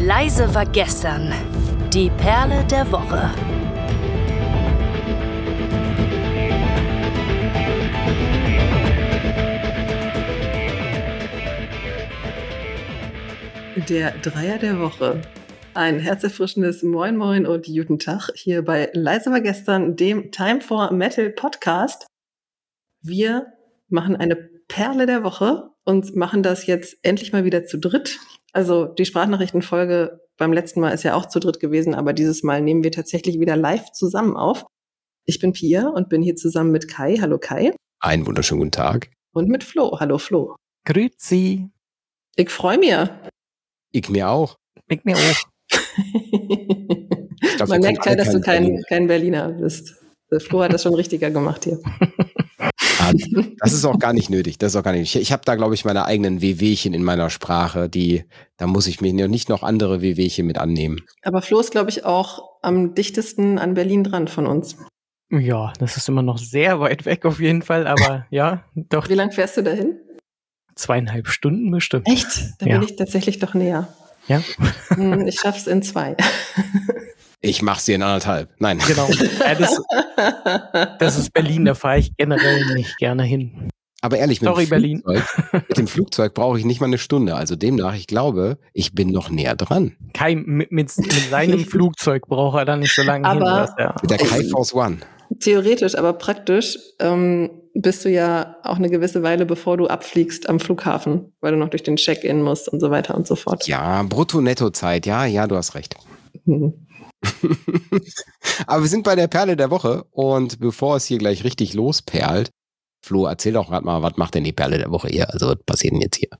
Leise war gestern. Die Perle der Woche. Der Dreier der Woche. Ein herzerfrischendes Moin Moin und guten Tag hier bei Leise war gestern, dem Time for Metal Podcast. Wir machen eine Perle der Woche und machen das jetzt endlich mal wieder zu dritt. Also die Sprachnachrichtenfolge beim letzten Mal ist ja auch zu dritt gewesen, aber dieses Mal nehmen wir tatsächlich wieder live zusammen auf. Ich bin Pia und bin hier zusammen mit Kai. Hallo Kai. Einen wunderschönen guten Tag. Und mit Flo. Hallo Flo. Grüezi. Ich freue mich. Ich mir auch. Ich mir auch. glaub, Man merkt ja, dass du kein, kein Berliner bist. Flo hat das schon richtiger gemacht hier. das ist auch gar nicht nötig. Das ist auch gar nicht. Ich, ich habe da, glaube ich, meine eigenen WWchen in meiner Sprache, die, da muss ich mir nicht noch andere WWchen mit annehmen. Aber Flo ist, glaube ich, auch am dichtesten an Berlin dran von uns. Ja, das ist immer noch sehr weit weg auf jeden Fall, aber ja, doch. Wie lang fährst du dahin? Zweieinhalb Stunden bestimmt. Echt? Da ja. bin ich tatsächlich doch näher. Ja. Hm, ich schaff's in zwei. Ich mache sie in anderthalb. Nein. Genau. Ja, das, das, ist Berlin, da fahre ich generell nicht gerne hin. Aber ehrlich, mit, Sorry, dem, Flugzeug, mit dem Flugzeug brauche ich nicht mal eine Stunde. Also demnach, ich glaube, ich bin noch näher dran. Kai, mit, mit, mit seinem Flugzeug braucht er da nicht so lange aber hin. Ja. Mit der Kai Force One. Theoretisch, aber praktisch ähm, bist du ja auch eine gewisse Weile, bevor du abfliegst am Flughafen, weil du noch durch den Check-in musst und so weiter und so fort. Ja, Brutto-Netto-Zeit. Ja, ja, du hast recht. Mhm. Aber wir sind bei der Perle der Woche und bevor es hier gleich richtig losperlt, Flo, erzähl doch gerade mal, was macht denn die Perle der Woche hier? Also was passiert denn jetzt hier?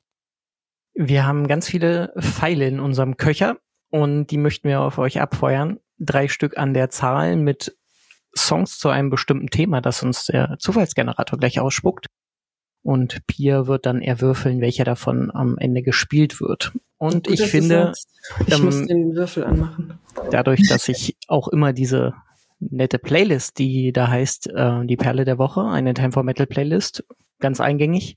Wir haben ganz viele Pfeile in unserem Köcher und die möchten wir auf euch abfeuern. Drei Stück an der Zahl mit Songs zu einem bestimmten Thema, das uns der Zufallsgenerator gleich ausspuckt. Und Pia wird dann erwürfeln, welcher davon am Ende gespielt wird. Und Gut, ich finde, ich ähm, muss den Würfel anmachen. Dadurch, dass ich auch immer diese nette Playlist, die da heißt äh, die Perle der Woche, eine Time for Metal Playlist, ganz eingängig,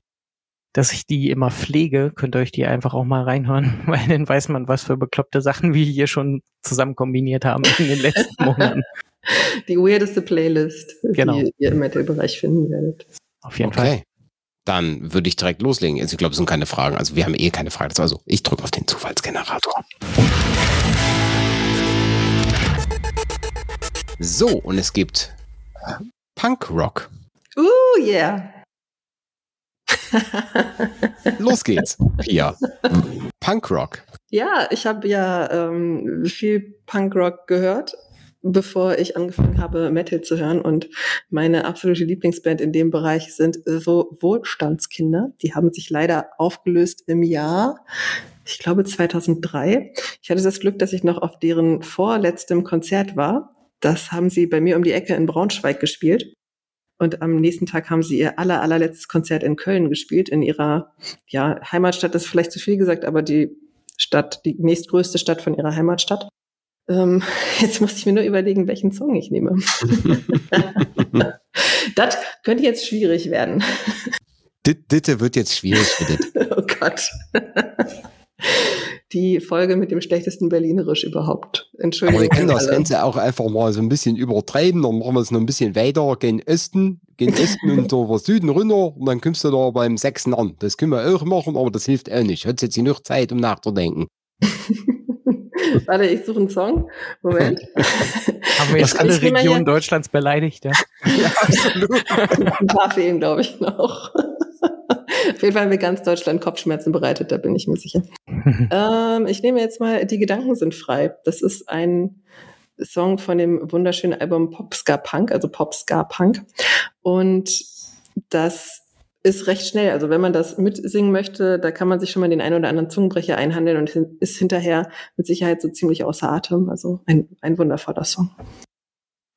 dass ich die immer pflege, könnt ihr euch die einfach auch mal reinhören, weil dann weiß man, was für bekloppte Sachen wir hier schon zusammen kombiniert haben in den letzten Monaten. Die weirdeste Playlist, genau. die ihr im Metal-Bereich finden werdet. Auf jeden okay. Fall dann würde ich direkt loslegen. Also ich glaube, es sind keine Fragen. Also wir haben eh keine Fragen. Also ich drücke auf den Zufallsgenerator. So, und es gibt Punkrock. Uh, yeah. Los geht's, Pia. Punkrock. Ja, ich habe ja ähm, viel Punkrock gehört bevor ich angefangen habe, Metal zu hören. Und meine absolute Lieblingsband in dem Bereich sind so Wohlstandskinder. Die haben sich leider aufgelöst im Jahr, ich glaube 2003. Ich hatte das Glück, dass ich noch auf deren vorletztem Konzert war. Das haben sie bei mir um die Ecke in Braunschweig gespielt. Und am nächsten Tag haben sie ihr aller, allerletztes Konzert in Köln gespielt, in ihrer ja, Heimatstadt, das ist vielleicht zu viel gesagt, aber die Stadt, die nächstgrößte Stadt von ihrer Heimatstadt. Ähm, jetzt muss ich mir nur überlegen, welchen Song ich nehme. das könnte jetzt schwierig werden. Ditte wird jetzt schwierig für dich. oh Gott. Die Folge mit dem schlechtesten Berlinerisch überhaupt. Entschuldigung. Aber wir können das Ganze auch einfach mal so ein bisschen übertreiben. Dann machen wir es noch ein bisschen weiter gegen Osten, gegen Osten und über Süden runter. Und dann kommst du da beim Sechsten an. Das können wir auch machen, aber das hilft auch nicht. Hat jetzt genug Zeit, um nachzudenken. Warte, ich suche einen Song. Moment. Haben wir jetzt alle Regionen Deutschlands beleidigt, ja? ja, absolut. Ein paar fehlen, glaube ich, noch. Auf jeden Fall haben wir ganz Deutschland Kopfschmerzen bereitet, da bin ich mir sicher. ähm, ich nehme jetzt mal Die Gedanken sind frei. Das ist ein Song von dem wunderschönen Album Popska Punk, also Popska Punk. Und das ist recht schnell. Also wenn man das mitsingen möchte, da kann man sich schon mal den einen oder anderen Zungenbrecher einhandeln und ist hinterher mit Sicherheit so ziemlich außer Atem. Also ein, ein wundervoller Song.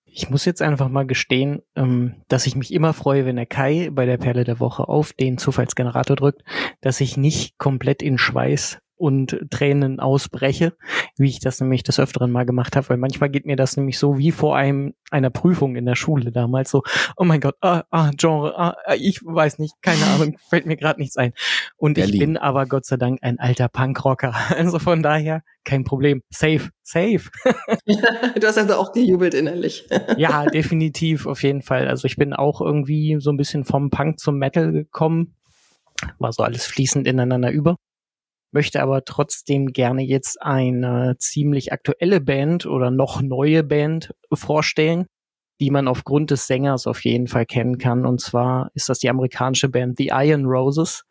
Ich muss jetzt einfach mal gestehen, ähm, dass ich mich immer freue, wenn der Kai bei der Perle der Woche auf den Zufallsgenerator drückt, dass ich nicht komplett in Schweiß und Tränen ausbreche, wie ich das nämlich des Öfteren mal gemacht habe, weil manchmal geht mir das nämlich so wie vor einem einer Prüfung in der Schule damals so, oh mein Gott, ah, ah Genre, ah, ah ich weiß nicht, keine Ahnung, fällt mir gerade nichts ein. Und Berlin. ich bin aber Gott sei Dank ein alter Punkrocker, also von daher kein Problem, safe, safe. du hast also auch gejubelt innerlich. ja, definitiv, auf jeden Fall. Also ich bin auch irgendwie so ein bisschen vom Punk zum Metal gekommen, war so alles fließend ineinander über möchte aber trotzdem gerne jetzt eine ziemlich aktuelle Band oder noch neue Band vorstellen, die man aufgrund des Sängers auf jeden Fall kennen kann. Und zwar ist das die amerikanische Band The Iron Roses.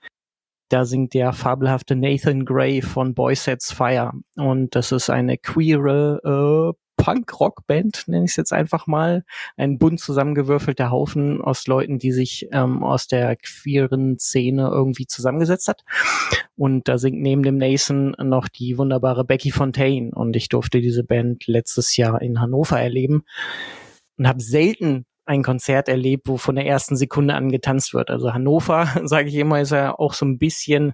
Da singt der fabelhafte Nathan Gray von Boy Sets Fire. Und das ist eine queere äh, Punk-Rock-Band, nenne ich es jetzt einfach mal. Ein bunt zusammengewürfelter Haufen aus Leuten, die sich ähm, aus der queeren Szene irgendwie zusammengesetzt hat. Und da singt neben dem Nathan noch die wunderbare Becky Fontaine. Und ich durfte diese Band letztes Jahr in Hannover erleben und habe selten ein Konzert erlebt, wo von der ersten Sekunde an getanzt wird. Also Hannover, sage ich immer, ist ja auch so ein bisschen,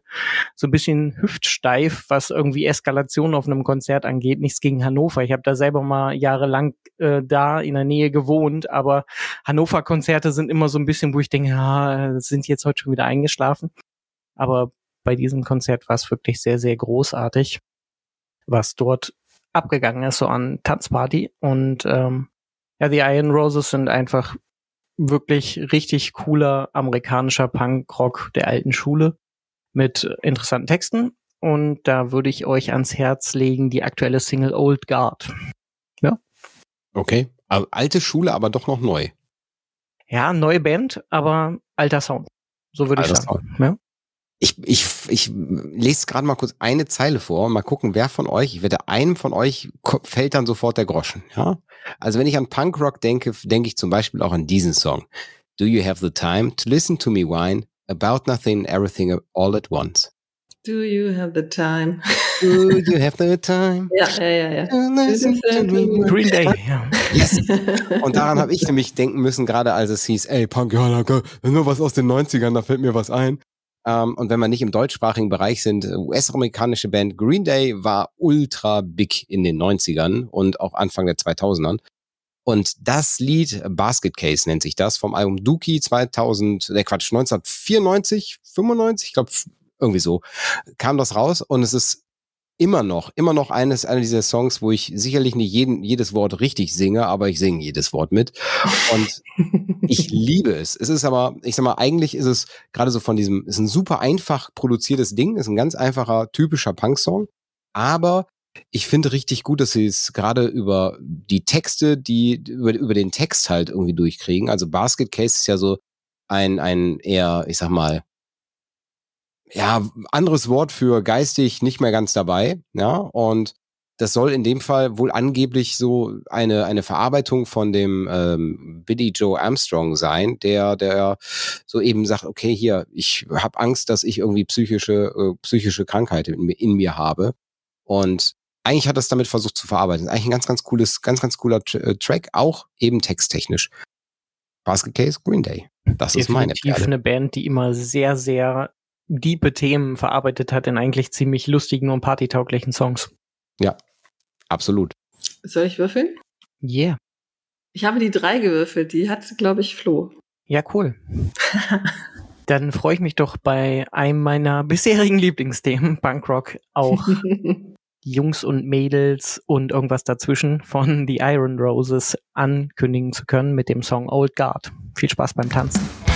so ein bisschen hüftsteif, was irgendwie Eskalation auf einem Konzert angeht. Nichts gegen Hannover. Ich habe da selber mal jahrelang äh, da in der Nähe gewohnt, aber Hannover-Konzerte sind immer so ein bisschen, wo ich denke, ja, sind jetzt heute schon wieder eingeschlafen. Aber bei diesem Konzert war es wirklich sehr, sehr großartig, was dort abgegangen ist, so an Tanzparty. Und ähm, ja, die Iron Roses sind einfach wirklich richtig cooler amerikanischer Punkrock der alten Schule mit interessanten Texten. Und da würde ich euch ans Herz legen die aktuelle Single Old Guard. Ja. Okay. Also alte Schule, aber doch noch neu. Ja, neue Band, aber alter Sound. So würde ich sagen. Ja. Ich, ich, ich lese gerade mal kurz eine Zeile vor, mal gucken, wer von euch, ich wette, einem von euch fällt dann sofort der Groschen, ja? Also wenn ich an Punkrock denke, denke ich zum Beispiel auch an diesen Song. Do you have the time to listen to me whine about nothing, everything all at once? Do you have the time? Do you have the time? ja, ja, ja, ja. Green Day, ja. Yes. Und daran habe ich nämlich denken müssen, gerade als es hieß, ey, Punk, ja, nur was aus den 90ern, da fällt mir was ein. Ähm, und wenn wir nicht im deutschsprachigen Bereich sind, US-amerikanische Band Green Day war ultra big in den 90ern und auch Anfang der 2000ern. Und das Lied, Basket Case nennt sich das, vom Album Dookie 2000, der Quatsch, 1994, 95, ich glaube, irgendwie so, kam das raus und es ist immer noch, immer noch eines, einer dieser Songs, wo ich sicherlich nicht jeden, jedes Wort richtig singe, aber ich singe jedes Wort mit. Und ich liebe es. Es ist aber, ich sag mal, eigentlich ist es gerade so von diesem, ist ein super einfach produziertes Ding, ist ein ganz einfacher, typischer Punk-Song. Aber ich finde richtig gut, dass sie es gerade über die Texte, die über, über den Text halt irgendwie durchkriegen. Also Basket Case ist ja so ein, ein eher, ich sag mal, ja, anderes Wort für geistig nicht mehr ganz dabei, ja, und das soll in dem Fall wohl angeblich so eine, eine Verarbeitung von dem ähm, Billy Joe Armstrong sein, der, der so eben sagt, okay, hier, ich habe Angst, dass ich irgendwie psychische, äh, psychische Krankheit in, in, mir habe. Und eigentlich hat er es damit versucht zu verarbeiten. Eigentlich ein ganz, ganz cooles, ganz, ganz cooler äh, Track, auch eben texttechnisch. Basket Case Green Day. Das Definitiv ist meine Definitiv eine Band, die immer sehr, sehr diepe Themen verarbeitet hat in eigentlich ziemlich lustigen und partytauglichen Songs. Ja, absolut. Soll ich würfeln? Yeah. Ich habe die drei gewürfelt, die hat, glaube ich, Flo. Ja, cool. Dann freue ich mich doch bei einem meiner bisherigen Lieblingsthemen, Punkrock, auch Jungs und Mädels und irgendwas dazwischen von The Iron Roses ankündigen zu können mit dem Song Old Guard. Viel Spaß beim Tanzen.